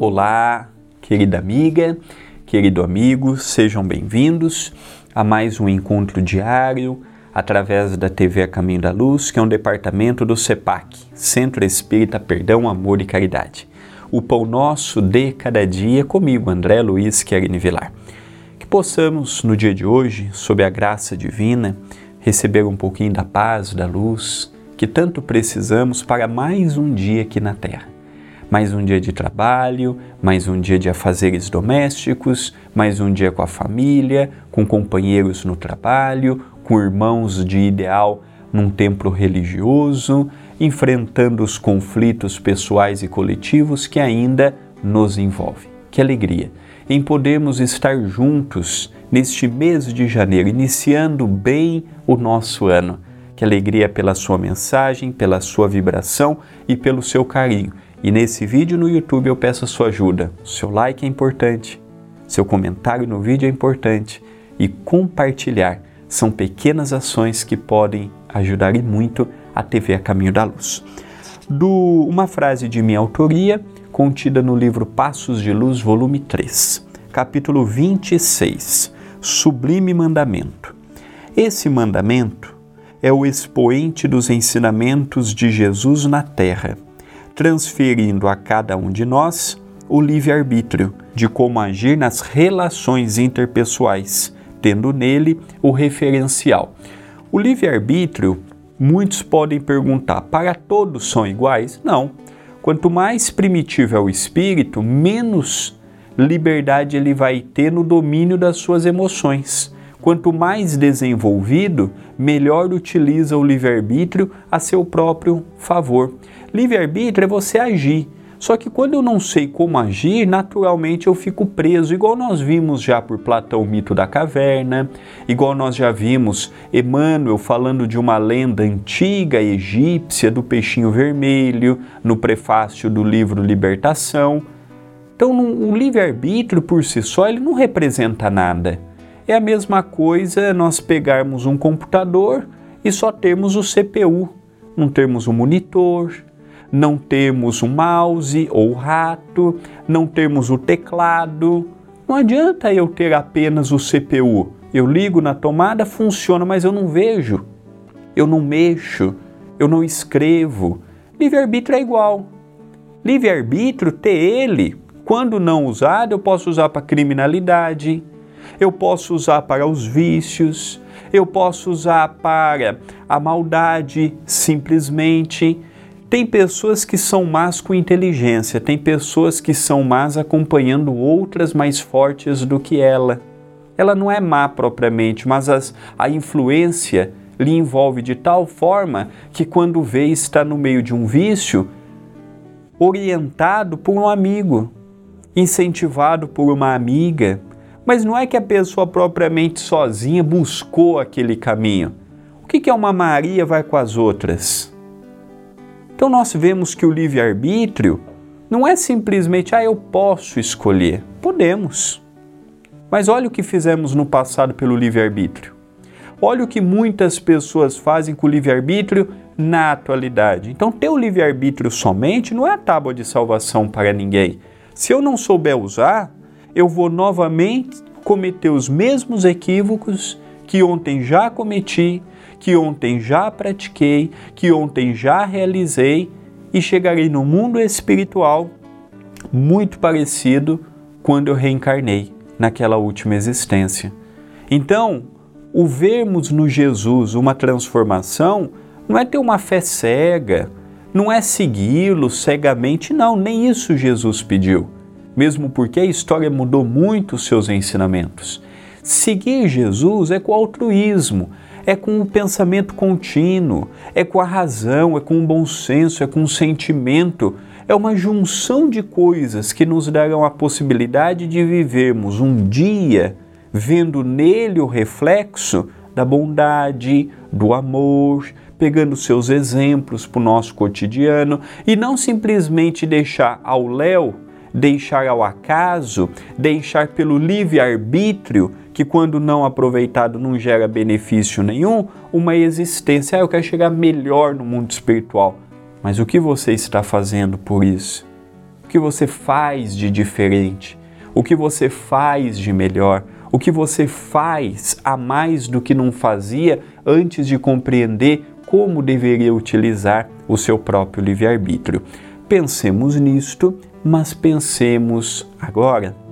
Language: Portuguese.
Olá, querida amiga, querido amigo, sejam bem-vindos a mais um encontro diário através da TV A Caminho da Luz, que é um departamento do CEPAC, Centro Espírita Perdão, Amor e Caridade. O pão nosso de cada dia comigo, André Luiz Querini Vilar. Que possamos, no dia de hoje, sob a graça divina, receber um pouquinho da paz, da luz, que tanto precisamos para mais um dia aqui na Terra mais um dia de trabalho, mais um dia de afazeres domésticos, mais um dia com a família, com companheiros no trabalho, com irmãos de ideal num templo religioso, enfrentando os conflitos pessoais e coletivos que ainda nos envolvem. Que alegria em podermos estar juntos neste mês de janeiro, iniciando bem o nosso ano. Que alegria pela sua mensagem, pela sua vibração e pelo seu carinho e nesse vídeo no YouTube eu peço a sua ajuda. Seu like é importante, seu comentário no vídeo é importante e compartilhar são pequenas ações que podem ajudar e muito a TV a Caminho da Luz. Do, uma frase de minha autoria, contida no livro Passos de Luz, volume 3, capítulo 26, Sublime Mandamento. Esse mandamento é o expoente dos ensinamentos de Jesus na Terra transferindo a cada um de nós o livre-arbítrio de como agir nas relações interpessoais, tendo nele o referencial. O livre-arbítrio, muitos podem perguntar, para todos são iguais? Não. Quanto mais primitivo é o espírito, menos liberdade ele vai ter no domínio das suas emoções. Quanto mais desenvolvido, melhor utiliza o livre-arbítrio a seu próprio favor. Livre-arbítrio é você agir. Só que quando eu não sei como agir, naturalmente eu fico preso, igual nós vimos já por Platão o mito da caverna, igual nós já vimos Emmanuel falando de uma lenda antiga egípcia do peixinho vermelho, no prefácio do livro Libertação. Então, o livre-arbítrio por si só ele não representa nada. É a mesma coisa nós pegarmos um computador e só termos o CPU, não termos o monitor, não termos o mouse ou o rato, não termos o teclado. Não adianta eu ter apenas o CPU. Eu ligo na tomada, funciona, mas eu não vejo, eu não mexo, eu não escrevo. Livre-arbítrio é igual. Livre-arbítrio, ter ele, quando não usado, eu posso usar para criminalidade, eu posso usar para os vícios, eu posso usar para a maldade simplesmente. Tem pessoas que são más com inteligência, tem pessoas que são más acompanhando outras mais fortes do que ela. Ela não é má propriamente, mas as, a influência lhe envolve de tal forma que, quando vê, está no meio de um vício, orientado por um amigo, incentivado por uma amiga, mas não é que a pessoa propriamente sozinha buscou aquele caminho. O que é uma Maria vai com as outras? Então nós vemos que o livre-arbítrio não é simplesmente, ah, eu posso escolher. Podemos. Mas olha o que fizemos no passado pelo livre-arbítrio. Olha o que muitas pessoas fazem com o livre-arbítrio na atualidade. Então, ter o livre-arbítrio somente não é a tábua de salvação para ninguém. Se eu não souber usar, eu vou novamente cometer os mesmos equívocos que ontem já cometi, que ontem já pratiquei, que ontem já realizei e chegarei no mundo espiritual muito parecido quando eu reencarnei naquela última existência. Então, o vermos no Jesus uma transformação não é ter uma fé cega, não é segui-lo cegamente, não, nem isso Jesus pediu mesmo porque a história mudou muito os seus ensinamentos. Seguir Jesus é com altruísmo, é com o pensamento contínuo, é com a razão, é com o bom senso, é com o sentimento, é uma junção de coisas que nos darão a possibilidade de vivermos um dia vendo nele o reflexo da bondade, do amor, pegando seus exemplos para o nosso cotidiano e não simplesmente deixar ao léu deixar ao acaso, deixar pelo livre-arbítrio, que quando não aproveitado não gera benefício nenhum, uma existência. Ah, eu quero chegar melhor no mundo espiritual. Mas o que você está fazendo por isso? O que você faz de diferente? O que você faz de melhor? O que você faz a mais do que não fazia antes de compreender como deveria utilizar o seu próprio livre-arbítrio? Pensemos nisto, mas pensemos agora.